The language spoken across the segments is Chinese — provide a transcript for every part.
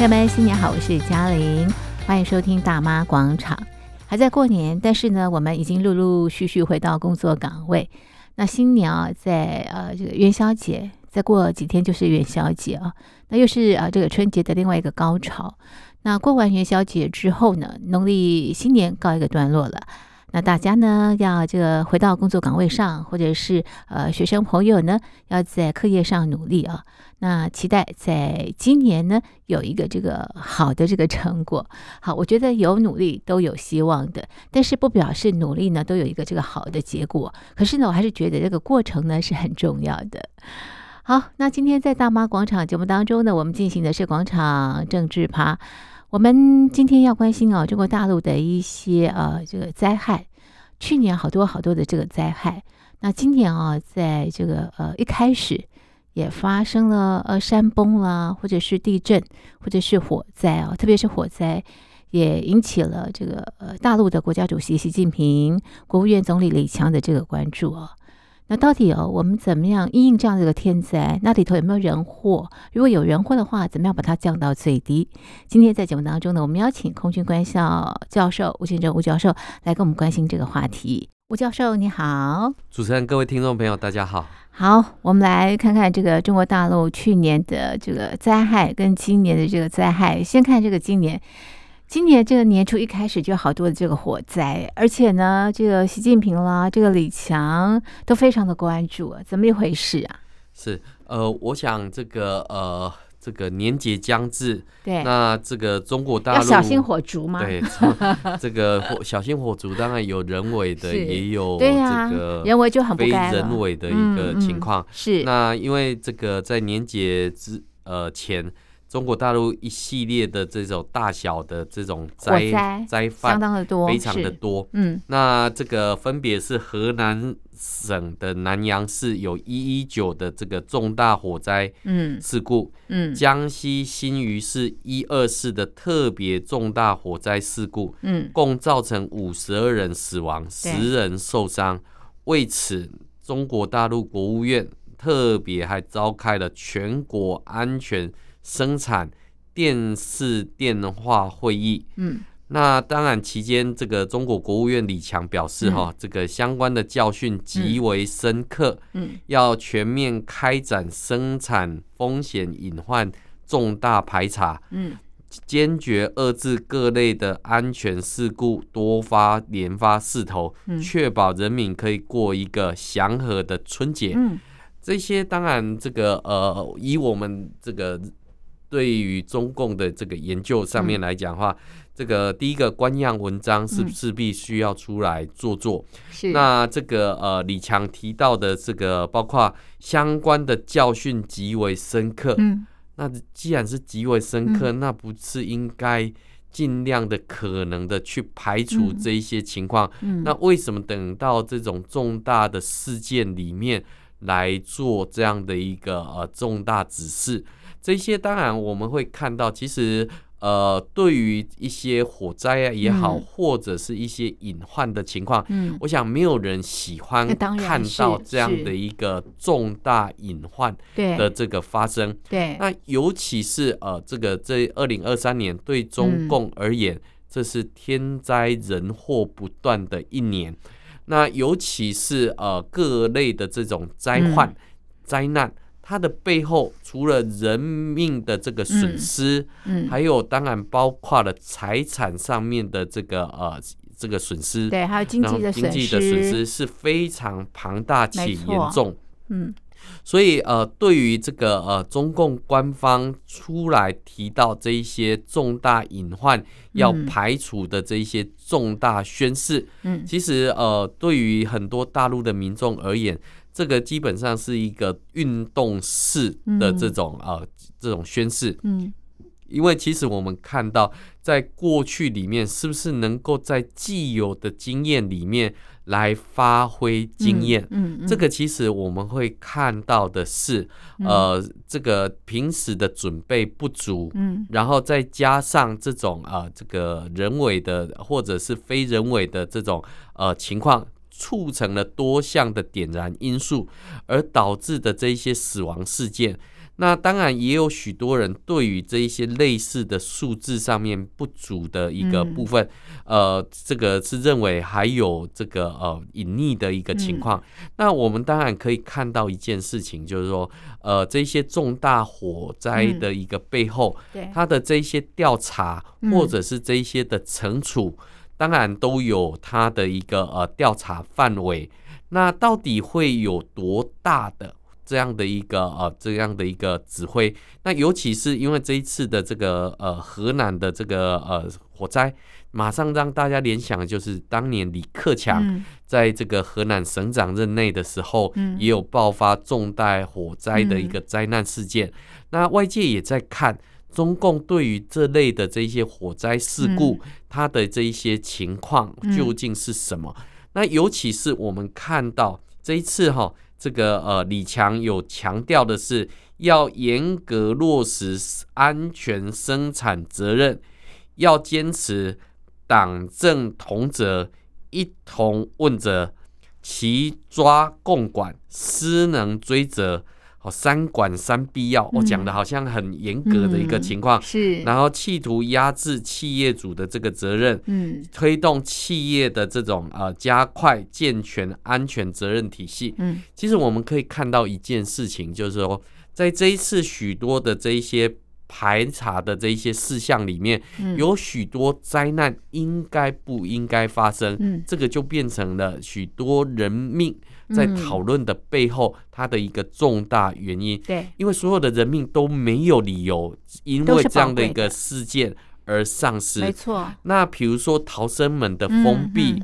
朋友们，新年好，我是嘉玲，欢迎收听大妈广场。还在过年，但是呢，我们已经陆陆续续回到工作岗位。那新年啊，在呃这个元宵节，再过几天就是元宵节啊，那又是啊这个春节的另外一个高潮。那过完元宵节之后呢，农历新年告一个段落了。那大家呢，要这个回到工作岗位上，或者是呃学生朋友呢，要在课业上努力啊。那期待在今年呢，有一个这个好的这个成果。好，我觉得有努力都有希望的，但是不表示努力呢都有一个这个好的结果。可是呢，我还是觉得这个过程呢是很重要的。好，那今天在大妈广场节目当中呢，我们进行的是广场政治趴。我们今天要关心啊，中国大陆的一些呃这个灾害，去年好多好多的这个灾害，那今年啊，在这个呃一开始也发生了呃山崩啦，或者是地震，或者是火灾啊，特别是火灾也引起了这个呃大陆的国家主席习近平、国务院总理李强的这个关注哦。那到底哦，我们怎么样应应这样的一个天灾？那里头有没有人祸？如果有人祸的话，怎么样把它降到最低？今天在节目当中呢，我们邀请空军官校教授吴建忠吴教授来跟我们关心这个话题。吴教授你好，主持人各位听众朋友大家好。好，我们来看看这个中国大陆去年的这个灾害跟今年的这个灾害。先看这个今年。今年这个年初一开始就好多的这个火灾，而且呢，这个习近平啦，这个李强都非常的关注，怎么一回事啊？是呃，我想这个呃，这个年节将至，对，那这个中国大陆要小心火烛吗？对，这个火小心火烛，当然有人为的，也有这个人为就很不非人为的一个情况。是那因为这个在年节之呃前。中国大陆一系列的这种大小的这种灾灾犯相当的多，非常的多。嗯，那这个分别是河南省的南阳市有一一九的这个重大火灾嗯事故，嗯，江西新余市一二四的特别重大火灾事故，嗯，共造成五十二人死亡，十人受伤。为此，中国大陆国务院特别还召开了全国安全。生产电视电话会议，嗯，那当然期间，这个中国国务院李强表示，哈，这个相关的教训极为深刻，嗯，要全面开展生产风险隐患重大排查，嗯，坚决遏制各类的安全事故多发连发势头，确保人民可以过一个祥和的春节，嗯，这些当然，这个呃，以我们这个。对于中共的这个研究上面来讲的话，嗯、这个第一个官样文章是不是必须要出来做做？是、嗯。那这个呃，李强提到的这个，包括相关的教训极为深刻。嗯。那既然是极为深刻，嗯、那不是应该尽量的可能的去排除这一些情况？嗯。那为什么等到这种重大的事件里面来做这样的一个呃重大指示？这些当然我们会看到，其实呃，对于一些火灾啊也好，嗯、或者是一些隐患的情况，嗯，我想没有人喜欢看到这样的一个重大隐患的这个发生。对，那尤其是呃，这个这二零二三年对中共而言，嗯、这是天灾人祸不断的一年。那尤其是呃各类的这种灾患、嗯、灾难。它的背后，除了人命的这个损失，嗯，嗯，还有当然包括了财产上面的这个呃这个损失，对，还有经济的经济的损失是非常庞大且严重，嗯，所以呃，对于这个呃中共官方出来提到这一些重大隐患要排除的这一些重大宣示，嗯，其实呃，对于很多大陆的民众而言。这个基本上是一个运动式的这种呃这种宣誓，嗯，因为其实我们看到在过去里面，是不是能够在既有的经验里面来发挥经验，嗯，这个其实我们会看到的是，呃，这个平时的准备不足，嗯，然后再加上这种呃这个人为的或者是非人为的这种呃情况。促成了多项的点燃因素，而导致的这一些死亡事件。那当然也有许多人对于这一些类似的数字上面不足的一个部分，嗯、呃，这个是认为还有这个呃隐匿的一个情况。嗯、那我们当然可以看到一件事情，就是说，呃，这些重大火灾的一个背后，嗯、它的这一些调查或者是这一些的惩处，嗯、当然都有它的一个呃调查范围。那到底会有多大的？这样的一个呃，这样的一个指挥，那尤其是因为这一次的这个呃河南的这个呃火灾，马上让大家联想的就是当年李克强在这个河南省长任内的时候，也有爆发重大火灾的一个灾难事件。那外界也在看中共对于这类的这些火灾事故，它的这一些情况究竟是什么？那尤其是我们看到这一次哈。这个呃，李强有强调的是，要严格落实安全生产责任，要坚持党政同责、一同问责、齐抓共管、失能追责。哦，三管三必要，我讲的好像很严格的一个情况，是，然后企图压制企业主的这个责任，嗯，推动企业的这种呃加快健全安全责任体系，嗯，其实我们可以看到一件事情，就是说，在这一次许多的这一些排查的这一些事项里面，有许多灾难应该不应该发生，嗯，这个就变成了许多人命。在讨论的背后，它的一个重大原因，对，因为所有的人命都没有理由因为这样的一个事件而丧失，没错。那比如说逃生门的封闭，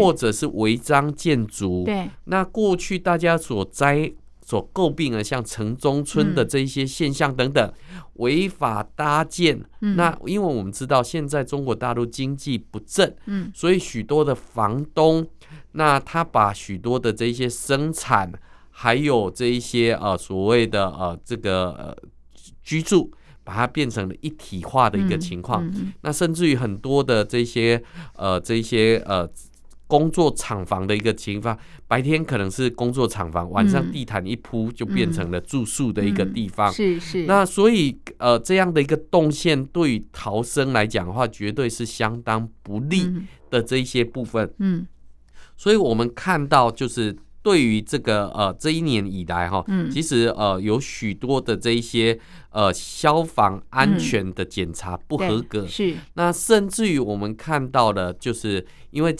或者是违章建筑，对。那过去大家所灾所诟病的，像城中村的这一些现象等等，违法搭建，那因为我们知道现在中国大陆经济不振，嗯，所以许多的房东。那他把许多的这些生产，还有这一些呃所谓的呃这个呃居住，把它变成了一体化的一个情况。嗯嗯、那甚至于很多的这些呃这些呃工作厂房的一个情况，白天可能是工作厂房，晚上地毯一铺就变成了住宿的一个地方。是是。那所以呃这样的一个动线，对于逃生来讲的话，绝对是相当不利的这一些部分。嗯。嗯所以，我们看到，就是对于这个呃，这一年以来哈，其实呃，有许多的这一些呃消防安全的检查不合格，是。那甚至于我们看到了，就是因为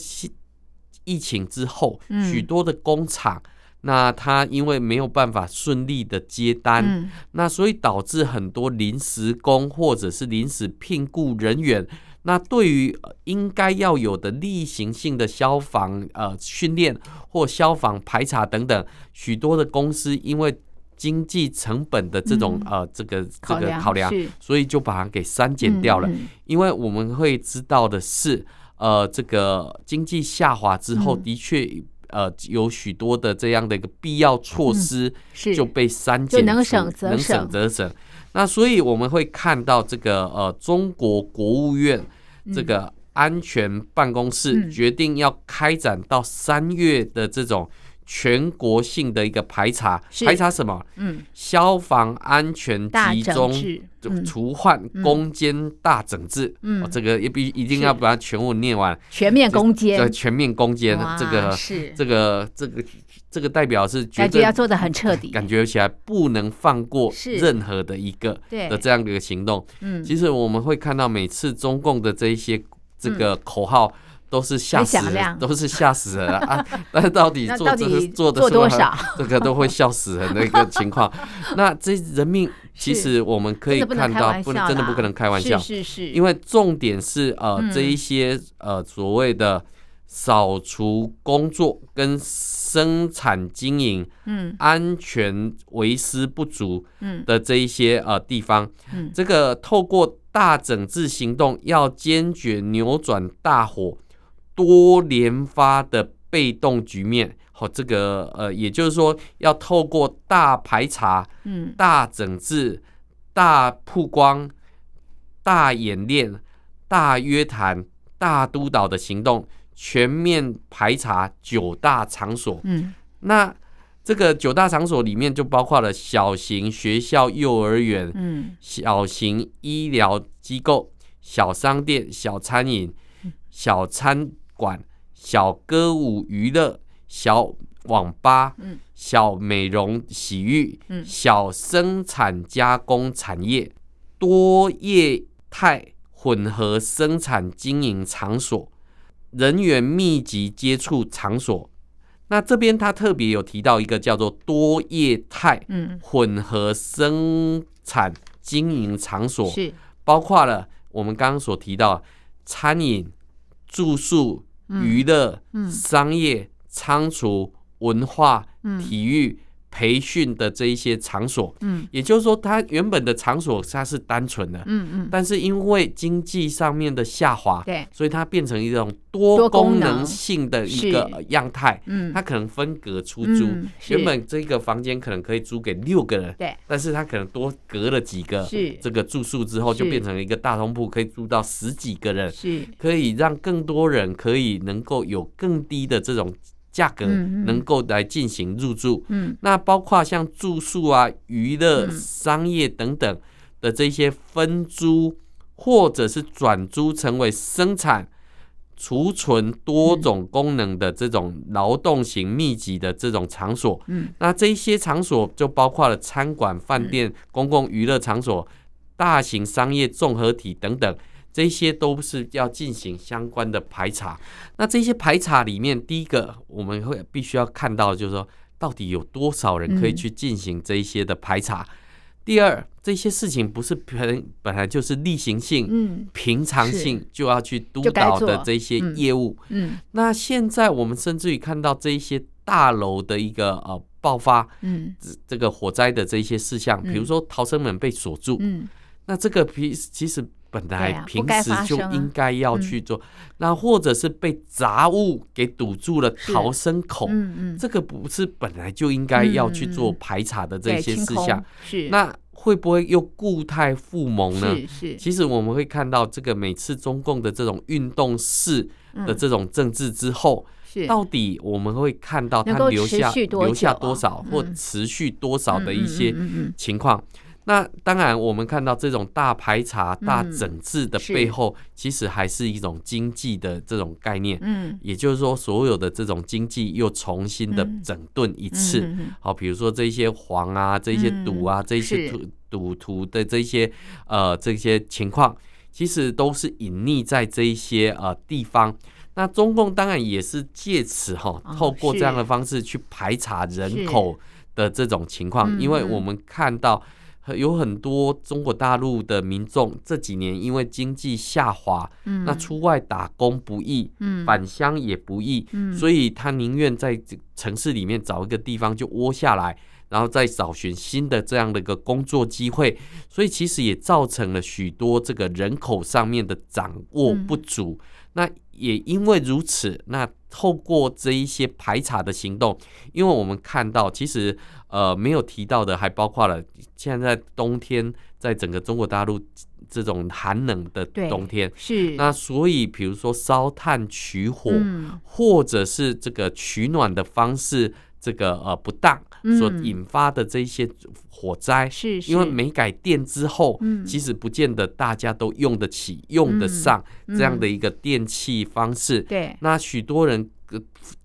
疫情之后，许多的工厂，那它因为没有办法顺利的接单，那所以导致很多临时工或者是临时聘雇人员。那对于应该要有的例行性的消防呃训练或消防排查等等，许多的公司因为经济成本的这种呃这个这个考量，所以就把它给删减掉了。因为我们会知道的是，呃，这个经济下滑之后，的确呃有许多的这样的一个必要措施就被删减，能省则省。那所以我们会看到这个呃，中国国务院这个安全办公室决定要开展到三月的这种全国性的一个排查，排查什么？嗯，消防安全集中除患攻坚大整治。嗯，这个也必一定要把它全部念完。全面攻坚，对，全面攻坚。这个是。这个这个。这个代表是感觉要做的很彻底，感觉起来不能放过任何的一个的这样的一个行动。嗯，其实我们会看到每次中共的这一些这个口号都是吓死人，都是吓死人啊！但是到底做这个做的多少，这个都会笑死人的一个情况。那这人命其实我们可以看到，不能真的不可能开玩笑，是是，因为重点是呃这一些呃所谓的扫除工作跟。生产经营，嗯，安全为师不足，嗯。的这一些呃地方，嗯，这个透过大整治行动，要坚决扭转大火多连发的被动局面。好，这个呃，也就是说，要透过大排查，嗯，大整治、大曝光、大演练、大约谈、大督导的行动。全面排查九大场所，嗯，那这个九大场所里面就包括了小型学校、幼儿园，嗯，小型医疗机构、小商店、小餐饮、小餐馆、小歌舞娱乐、小网吧，嗯，小美容洗浴，嗯，小生产加工产业，多业态混合生产经营场所，人员密集接触场所。那这边他特别有提到一个叫做多业态混合生产经营场所，是包括了我们刚刚所提到餐饮、住宿、娱乐、商业、仓储、文化、体育。培训的这一些场所，嗯，也就是说，它原本的场所它是单纯的，嗯嗯，但是因为经济上面的下滑，对，所以它变成一种多功能性的一个样态，嗯，它可能分隔出租，原本这个房间可能可以租给六个人，对，但是它可能多隔了几个这个住宿之后，就变成了一个大通铺，可以租到十几个人，是，可以让更多人可以能够有更低的这种。价格能够来进行入住，嗯，那包括像住宿啊、娱乐、商业等等的这些分租，或者是转租成为生产、储存多种功能的这种劳动型密集的这种场所，嗯，那这些场所就包括了餐馆、饭店、公共娱乐场所、大型商业综合体等等。这些都是要进行相关的排查。那这些排查里面，第一个我们会必须要看到，就是说到底有多少人可以去进行这一些的排查。嗯、第二，这些事情不是本本来就是例行性、嗯、平常性就要去督导的这些业务。嗯，嗯那现在我们甚至于看到这一些大楼的一个呃爆发，嗯，这个火灾的这一些事项，比如说逃生门被锁住，嗯，那这个其其实。本来平时就应该要去做，那或者是被杂物给堵住了逃生口，这个不是本来就应该要去做排查的这些事项。是，那会不会又固态复萌呢？是，其实我们会看到这个每次中共的这种运动式的这种政治之后，到底我们会看到它留下留下多少或持续多少的一些情况。那当然，我们看到这种大排查、大整治的背后，其实还是一种经济的这种概念。嗯，也就是说，所有的这种经济又重新的整顿一次。好，比如说这些黄啊，这些赌啊，这些赌赌徒的这些呃这些情况，其实都是隐匿在这一些呃地方。那中共当然也是借此哈，透过这样的方式去排查人口的这种情况，因为我们看到。有很多中国大陆的民众这几年因为经济下滑，嗯，那出外打工不易，嗯，返乡也不易，嗯，所以他宁愿在城市里面找一个地方就窝下来，然后再找寻新的这样的一个工作机会，所以其实也造成了许多这个人口上面的掌握不足。嗯，那也因为如此，那透过这一些排查的行动，因为我们看到其实。呃，没有提到的还包括了现在冬天，在整个中国大陆这种寒冷的冬天，是那所以比如说烧炭取火，嗯、或者是这个取暖的方式，这个呃不当所引发的这些火灾，是、嗯、因为煤改电之后，嗯、其实不见得大家都用得起、用得上这样的一个电器方式，对、那许多人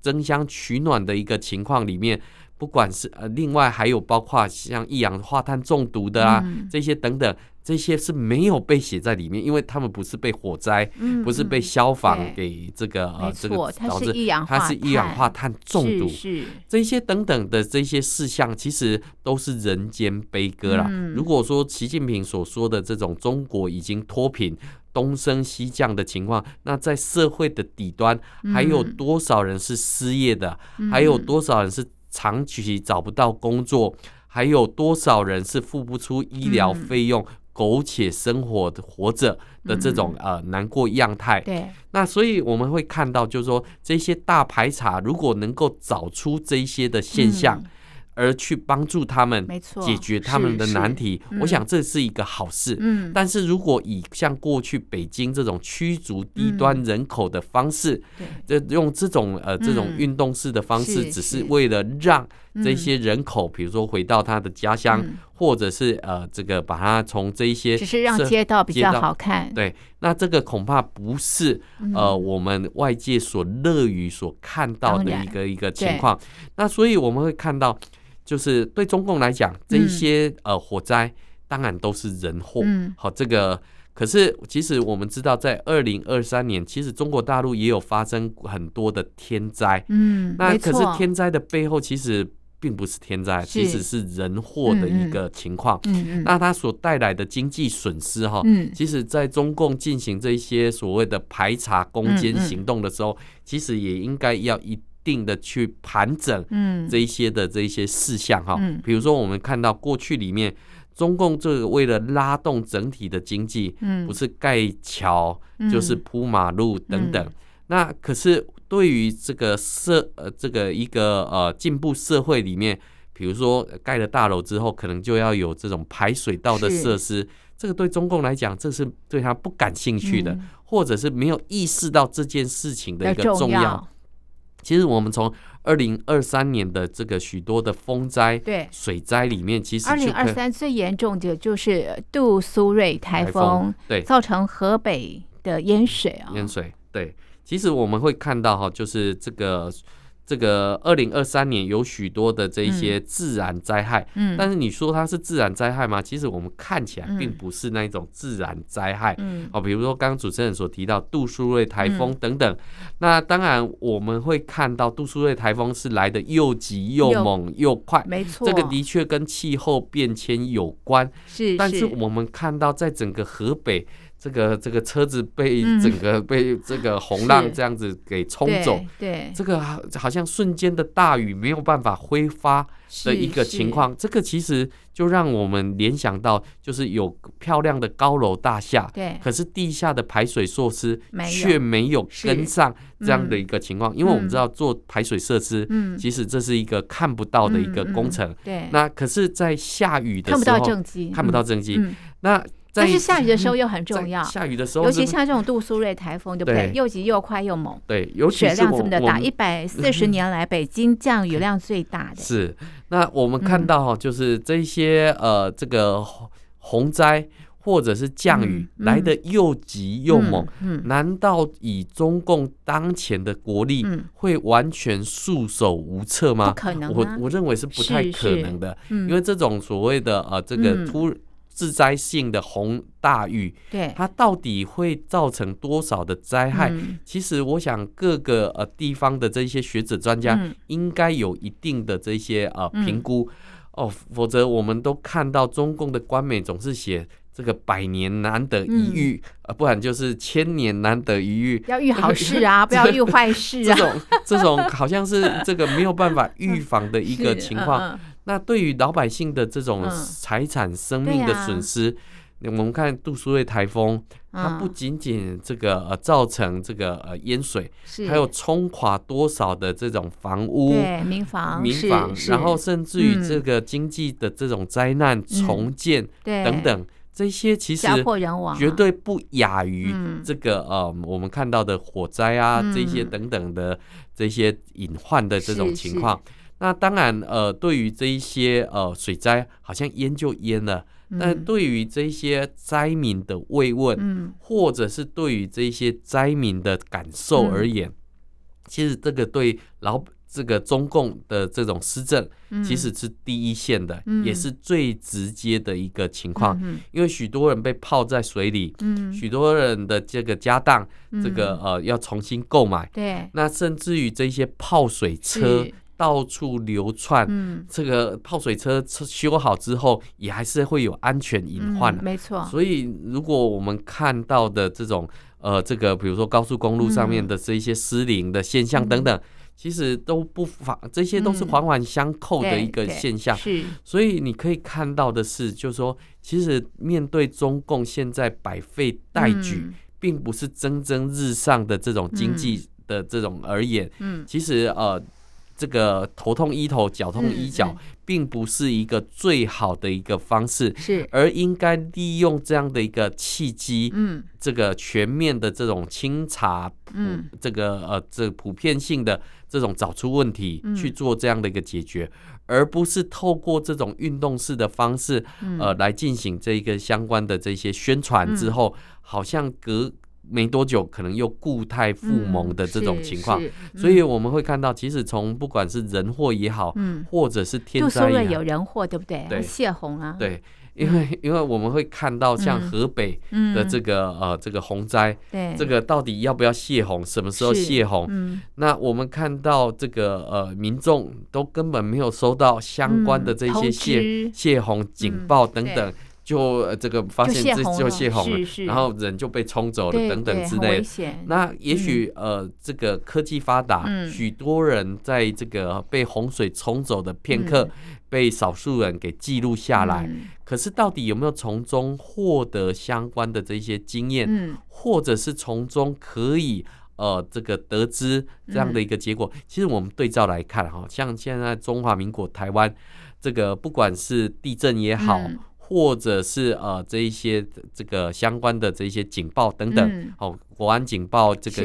争相取暖的一个情况里面。不管是呃，另外还有包括像一氧化碳中毒的啊，嗯、这些等等，这些是没有被写在里面，因为他们不是被火灾，嗯、不是被消防给这个呃这个导致，它是一氧化碳中毒，是这些等等的这些事项，其实都是人间悲歌啦。嗯、如果说习近平所说的这种中国已经脱贫、东升西降的情况，那在社会的底端还有多少人是失业的？嗯、还有多少人是？长期找不到工作，还有多少人是付不出医疗费用、嗯、苟且生活的活着的这种呃难过样态？对，那所以我们会看到，就是说这些大排查如果能够找出这一些的现象。嗯。而去帮助他们，解决他们的难题，我想这是一个好事。嗯，但是如果以像过去北京这种驱逐低端人口的方式，对，用这种呃这种运动式的方式，只是。为了让这些人口，比如说回到他的家乡，或者是呃这个把他从这一些只是让街道比较好看，对，那这个恐怕不是呃我们外界所乐于所看到的一个一个情况。那所以我们会看到，就是对中共来讲，这一些呃火灾当然都是人祸，好这个。可是，其实我们知道，在二零二三年，其实中国大陆也有发生很多的天灾。嗯，那可是天灾的背后，其实并不是天灾，其实是人祸的一个情况。嗯嗯。那它所带来的经济损失，哈，嗯，其实在中共进行这些所谓的排查攻坚行动的时候，其实也应该要一定的去盘整，嗯，这一些的这一些事项，哈，比如说我们看到过去里面。中共这个为了拉动整体的经济，嗯，不是盖桥就是铺马路等等。那可是对于这个社呃这个一个呃进步社会里面，比如说盖了大楼之后，可能就要有这种排水道的设施。这个对中共来讲，这是对他不感兴趣的，或者是没有意识到这件事情的一个重要。其实我们从二零二三年的这个许多的风灾、对水灾里面，其实二零二三最严重的就是杜苏芮台风，对，造成河北的淹水啊，淹水。对，其实我们会看到哈，就是这个。这个二零二三年有许多的这一些自然灾害，嗯，但是你说它是自然灾害吗？其实我们看起来并不是那一种自然灾害，嗯，哦，比如说刚刚主持人所提到杜苏芮台风等等，那当然我们会看到杜苏芮台风是来的又急又猛又快，没错，这个的确跟气候变迁有关，是，但是我们看到在整个河北。这个这个车子被整个被这个 洪浪这样子给冲走，嗯、对，这个好像瞬间的大雨没有办法挥发的一个情况，这个其实就让我们联想到，就是有漂亮的高楼大厦，对，可是地下的排水设施却没有跟上这样的一个情况，因为我们知道做排水设施，嗯，其实这是一个看不到的一个工程，对，那可是，在下雨的时候看不到正机，看不到正绩，嗯、那。但是下雨的时候又很重要，下雨的时候，尤其像这种杜苏芮台风，对不对？又急又快又猛，对，尤其雪量这么的大，一百四十 年来北京降雨量最大的。是，那我们看到哈，就是这些呃，这个洪灾或者是降雨来的又急又猛，嗯难道以中共当前的国力会完全束手无策吗？不可能，我我认为是不太可能的，因为这种所谓的呃，这个突。自灾性的洪大雨，对，它到底会造成多少的灾害？嗯、其实，我想各个呃地方的这些学者专家应该有一定的这些呃评估、嗯、哦，否则我们都看到中共的官媒总是写这个百年难得一遇，呃、嗯，不然就是千年难得一遇，要遇好事啊，不要遇坏事啊，这种这种好像是这个没有办法预防的一个 情况。那对于老百姓的这种财产、生命的损失，嗯啊、我们看杜苏芮台风，它不仅仅这个呃造成这个呃淹水，是还有冲垮多少的这种房屋、民房、民房，然后甚至于这个经济的这种灾难重建等等，嗯、这些其实绝对不亚于这个呃我们看到的火灾啊这些等等的这些隐患的这种情况。那当然，呃，对于这一些呃水灾，好像淹就淹了。嗯、但对于这些灾民的慰问，嗯、或者是对于这些灾民的感受而言，嗯、其实这个对老这个中共的这种施政，其实是第一线的，嗯、也是最直接的一个情况。嗯、因为许多人被泡在水里，嗯、许多人的这个家当，这个呃要重新购买。对，那甚至于这些泡水车。到处流窜，嗯，这个泡水车修好之后，也还是会有安全隐患，没错。所以，如果我们看到的这种，呃，这个比如说高速公路上面的这一些失灵的现象等等，其实都不妨，这些都是环环相扣的一个现象。是，所以你可以看到的是，就是说，其实面对中共现在百废待举，并不是蒸蒸日上的这种经济的这种而言，嗯，其实呃。这个头痛医头，脚痛医脚，并不是一个最好的一个方式，是。而应该利用这样的一个契机，嗯，这个全面的这种清查，嗯，这个呃，这普遍性的这种找出问题去做这样的一个解决，而不是透过这种运动式的方式，呃，来进行这一个相关的这些宣传之后，好像隔没多久可能又固态复萌的这种情况。所以我们会看到，其实从不管是人祸也好，或者是天灾也好，有人祸，对不对？对，泄洪啊，对。因为因为我们会看到像河北的这个呃这个洪灾，这个到底要不要泄洪，什么时候泄洪？那我们看到这个呃民众都根本没有收到相关的这些泄泄洪警报等等，就这个发现这就泄洪了，然后人就被冲走了等等之类的。那也许呃这个科技发达，许多人在这个被洪水冲走的片刻。被少数人给记录下来，可是到底有没有从中获得相关的这些经验，或者是从中可以呃这个得知这样的一个结果？其实我们对照来看，哈，像现在中华民国台湾这个不管是地震也好，或者是呃这一些这个相关的这些警报等等，哦，国安警报这个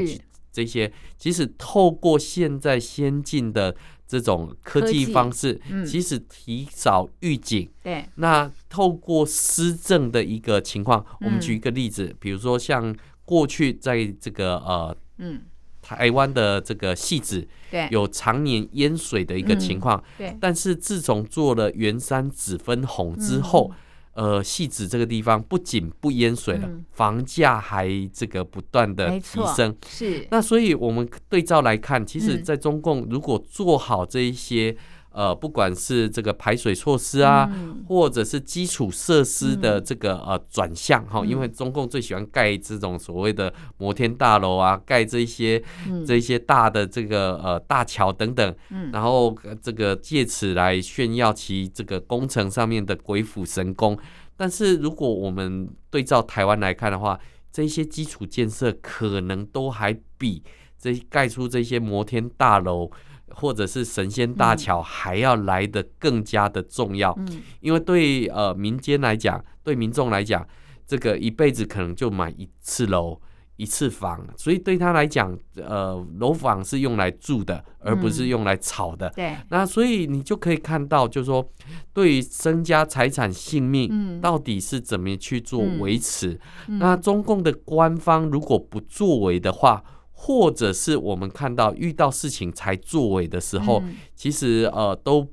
这些，即使透过现在先进的。这种科技方式，即使提早预警。对，那透过施政的一个情况，我们举一个例子，比如说像过去在这个呃，嗯，台湾的这个戏子，对，有常年淹水的一个情况。对，但是自从做了圆山子分红之后。呃，戏子这个地方不仅不淹水了，嗯、房价还这个不断的提升。是，那所以我们对照来看，其实在中共如果做好这一些。呃，不管是这个排水措施啊，嗯、或者是基础设施的这个呃转向哈，因为中共最喜欢盖这种所谓的摩天大楼啊，盖这些这一些大的这个呃大桥等等，然后这个借此来炫耀其这个工程上面的鬼斧神工。但是如果我们对照台湾来看的话，这些基础建设可能都还比这盖出这些摩天大楼。或者是神仙大桥还要来的更加的重要，因为对呃民间来讲，对民众来讲，这个一辈子可能就买一次楼一次房，所以对他来讲，呃楼房是用来住的，而不是用来炒的。对，那所以你就可以看到，就是说对于身家财产性命，到底是怎么去做维持？那中共的官方如果不作为的话。或者是我们看到遇到事情才作为的时候，嗯、其实呃都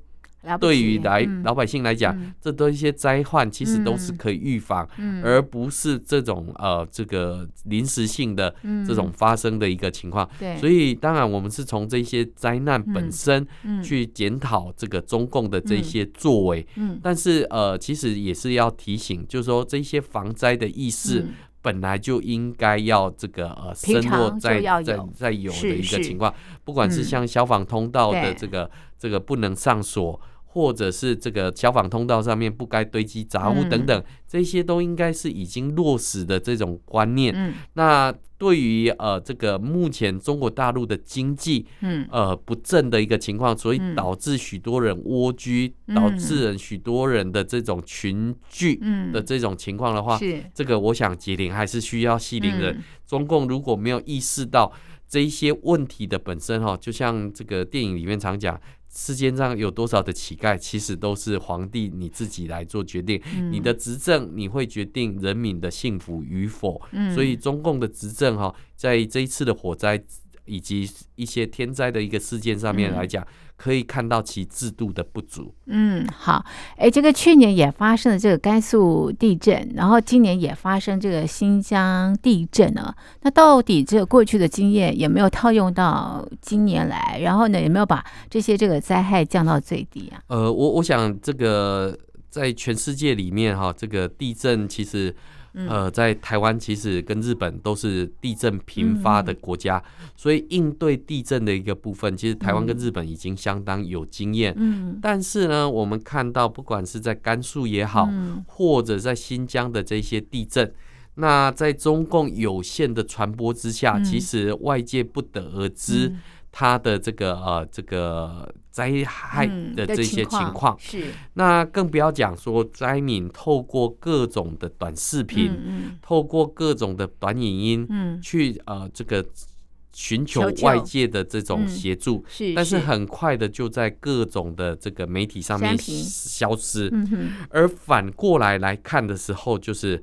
对于来、嗯、老百姓来讲，嗯、这都一些灾患，其实都是可以预防，嗯、而不是这种呃这个临时性的这种发生的一个情况。嗯，所以当然我们是从这些灾难本身去检讨这个中共的这些作为，但是呃其实也是要提醒，就是说这些防灾的意识。嗯本来就应该要这个呃，深入在在在有的一个情况，不管是像消防通道的这个这个不能上锁。或者是这个消防通道上面不该堆积杂物等等，这些都应该是已经落实的这种观念。那对于呃这个目前中国大陆的经济嗯。呃不振的一个情况，所以导致许多人蜗居，导致许多人的这种群聚的这种情况的话，这个我想解铃还是需要系铃人。中共如果没有意识到这一些问题的本身哈，就像这个电影里面常讲。世界上有多少的乞丐，其实都是皇帝你自己来做决定。你的执政，你会决定人民的幸福与否。所以中共的执政哈，在这一次的火灾以及一些天灾的一个事件上面来讲。可以看到其制度的不足。嗯，好，哎，这个去年也发生了这个甘肃地震，然后今年也发生这个新疆地震呢。那到底这个过去的经验有没有套用到今年来？然后呢，有没有把这些这个灾害降到最低啊？呃，我我想这个在全世界里面哈，这个地震其实。呃，在台湾其实跟日本都是地震频发的国家，嗯、所以应对地震的一个部分，其实台湾跟日本已经相当有经验。嗯，但是呢，我们看到不管是在甘肃也好，嗯、或者在新疆的这些地震，那在中共有限的传播之下，嗯、其实外界不得而知。嗯它的这个呃这个灾害的这些情况，嗯、是。那更不要讲说灾民透过各种的短视频，透过各种的短影音，嗯、去呃这个寻求外界的这种协助，嗯、是，但是很快的就在各种的这个媒体上面消失。嗯、而反过来来看的时候，就是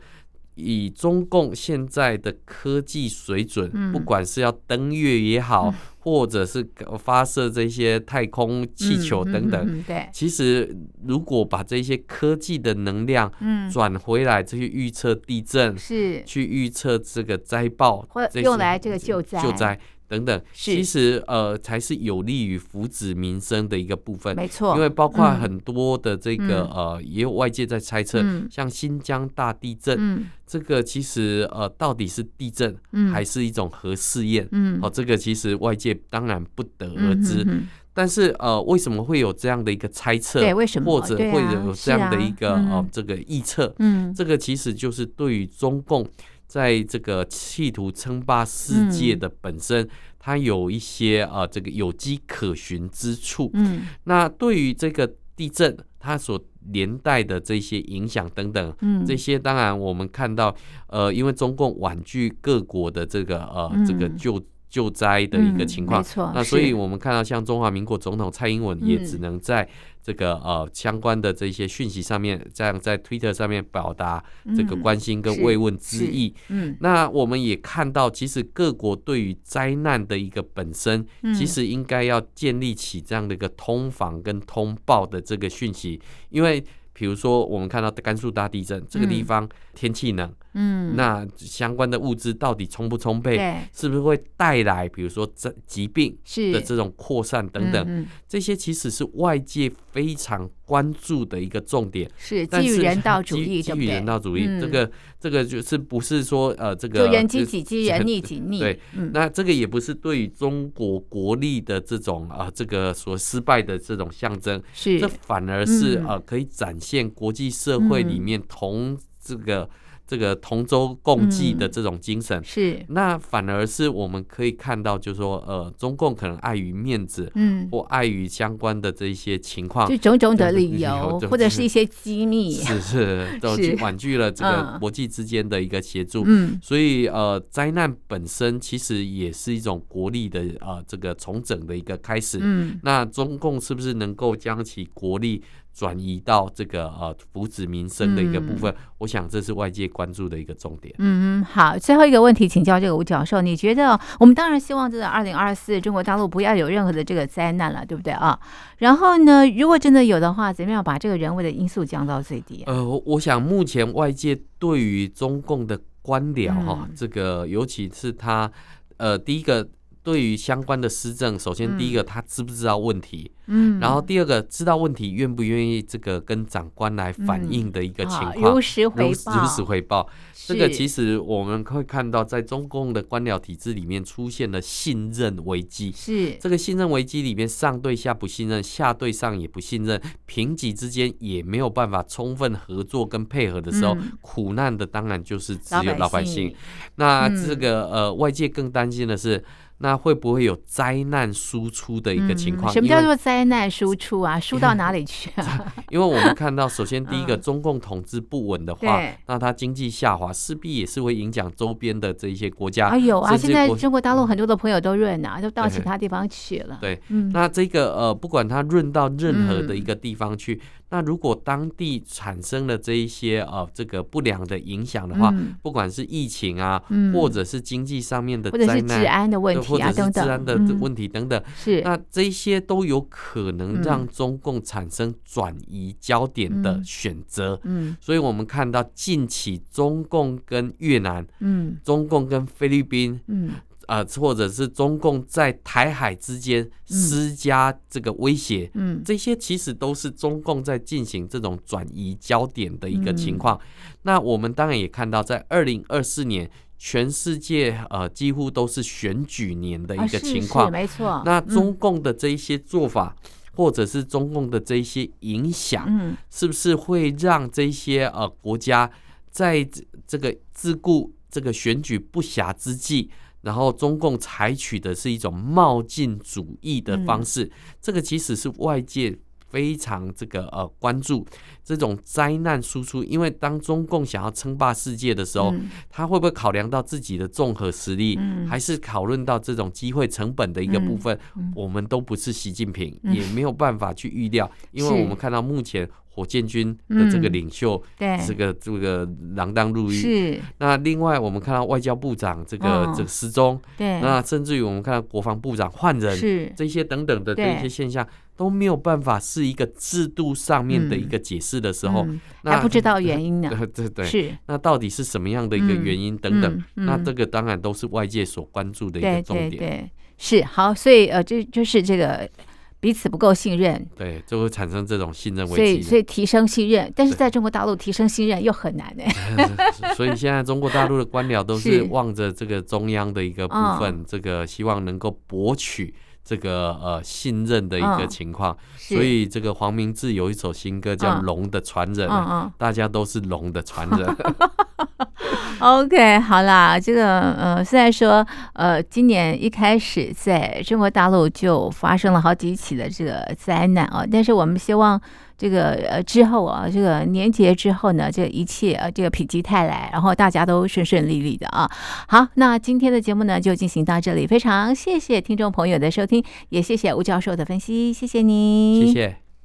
以中共现在的科技水准，嗯、不管是要登月也好。嗯或者是发射这些太空气球等等，嗯嗯嗯、对，其实如果把这些科技的能量转回来，去预测地震，是。去预测这个灾报，或用来这个救灾。救灾。等等，其实呃才是有利于福祉民生的一个部分。没错，因为包括很多的这个、嗯、呃，也有外界在猜测，嗯、像新疆大地震，嗯、这个其实呃到底是地震还是一种核试验？嗯，哦，这个其实外界当然不得而知。嗯、哼哼但是呃，为什么会有这样的一个猜测？对，为什么？或者会有这样的一个、啊、呃这个预测？嗯，这个其实就是对于中共。在这个企图称霸世界的本身，嗯、它有一些啊，这个有机可循之处。嗯，那对于这个地震，它所连带的这些影响等等，嗯，这些当然我们看到，呃，因为中共婉拒各国的这个呃，嗯、这个救救灾的一个情况，嗯、没错，那所以我们看到像中华民国总统蔡英文也只能在。这个呃相关的这些讯息上面，这样在 Twitter 上面表达这个关心跟慰问之意。嗯，嗯，那我们也看到，其实各国对于灾难的一个本身，其实应该要建立起这样的一个通防跟通报的这个讯息，因为。比如说，我们看到甘肃大地震这个地方天气冷，嗯，那相关的物资到底充不充沛？对，是不是会带来比如说这疾病的这种扩散等等？这些其实是外界非常关注的一个重点。是基于人道主义，基于人道主义，这个这个就是不是说呃这个人积己饥，人逆己逆。对，那这个也不是对于中国国力的这种啊这个所失败的这种象征。是，这反而是呃可以展。现国际社会里面同这个这个同舟共济的这种精神。是，那反而是我们可以看到，就是说呃，中共可能碍于面子，嗯，或碍于相关的这一些情况，就种种的理由，或者是一些机密，是是都婉拒了这个国际之间的一个协助，嗯，所以呃，灾难本身其实也是一种国力的呃这个重整的一个开始，嗯，那中共是不是能够将其国力转移到这个呃福祉民生的一个部分，嗯、我想这是外界关注的一个重点。嗯嗯，好，最后一个问题，请教这个吴教授，你觉得我们当然希望这个二零二四中国大陆不要有任何的这个灾难了，对不对啊？然后呢，如果真的有的话，怎么样把这个人为的因素降到最低？呃，我想目前外界对于中共的官僚哈，嗯、这个尤其是他呃第一个。对于相关的施政，首先第一个他知不知道问题，嗯，然后第二个知道问题愿不愿意这个跟长官来反映的一个情况，如实回报，如实回报。这个其实我们会看到，在中共的官僚体制里面出现了信任危机，是这个信任危机里面上对下不信任，下对上也不信任，平级之间也没有办法充分合作跟配合的时候，苦难的当然就是只有老百姓。那这个呃，外界更担心的是。那会不会有灾难输出的一个情况？什么叫做灾难输出啊？输到哪里去啊？因为我们看到，首先第一个，中共统治不稳的话，那它经济下滑，势必也是会影响周边的这一些国家。啊有啊，现在中国大陆很多的朋友都润啊，都到其他地方去了。对，那这个呃，不管它润到任何的一个地方去。那如果当地产生了这一些呃这个不良的影响的话，嗯、不管是疫情啊，嗯、或者是经济上面的灾难，或者是治安的问题啊，或者是治安的问题等等，嗯、是。那这些都有可能让中共产生转移焦点的选择。嗯，所以我们看到近期中共跟越南，嗯，中共跟菲律宾，嗯。呃，或者是中共在台海之间施加这个威胁，嗯，这些其实都是中共在进行这种转移焦点的一个情况。嗯、那我们当然也看到，在二零二四年，全世界呃几乎都是选举年的一个情况，啊、没错。那中共的这一些做法，嗯、或者是中共的这一些影响，嗯，是不是会让这些呃国家在这个自顾这个选举不暇之际？然后中共采取的是一种冒进主义的方式，嗯、这个其实是外界非常这个呃关注这种灾难输出，因为当中共想要称霸世界的时候，嗯、他会不会考量到自己的综合实力，嗯、还是讨论到这种机会成本的一个部分？我们都不是习近平，嗯、也没有办法去预料，因为我们看到目前。火箭军的这个领袖，嗯、对这个这个锒铛入狱。是。那另外，我们看到外交部长这个、哦、这个失踪。对。那甚至于我们看到国防部长换人，是这些等等的这些现象都没有办法是一个制度上面的一个解释的时候，嗯、那还不知道原因呢。对对对。是。那到底是什么样的一个原因等等？那这个当然都是外界所关注的一个重点。对，对，对，是好，所以呃，这就是这个。彼此不够信任，对，就会产生这种信任危机。所以，所以提升信任，但是在中国大陆提升信任又很难呢。所以现在中国大陆的官僚都是望着这个中央的一个部分，是这个希望能够博取。这个呃信任的一个情况，哦、所以这个黄明志有一首新歌叫《龙的传人》，大家都是龙的传人。OK，好啦，这个呃虽然说呃今年一开始在中国大陆就发生了好几起的这个灾难啊，但是我们希望。这个呃之后啊，这个年节之后呢，这一切啊，这个否极泰来，然后大家都顺顺利利的啊。好，那今天的节目呢就进行到这里，非常谢谢听众朋友的收听，也谢谢吴教授的分析，谢谢您，谢谢。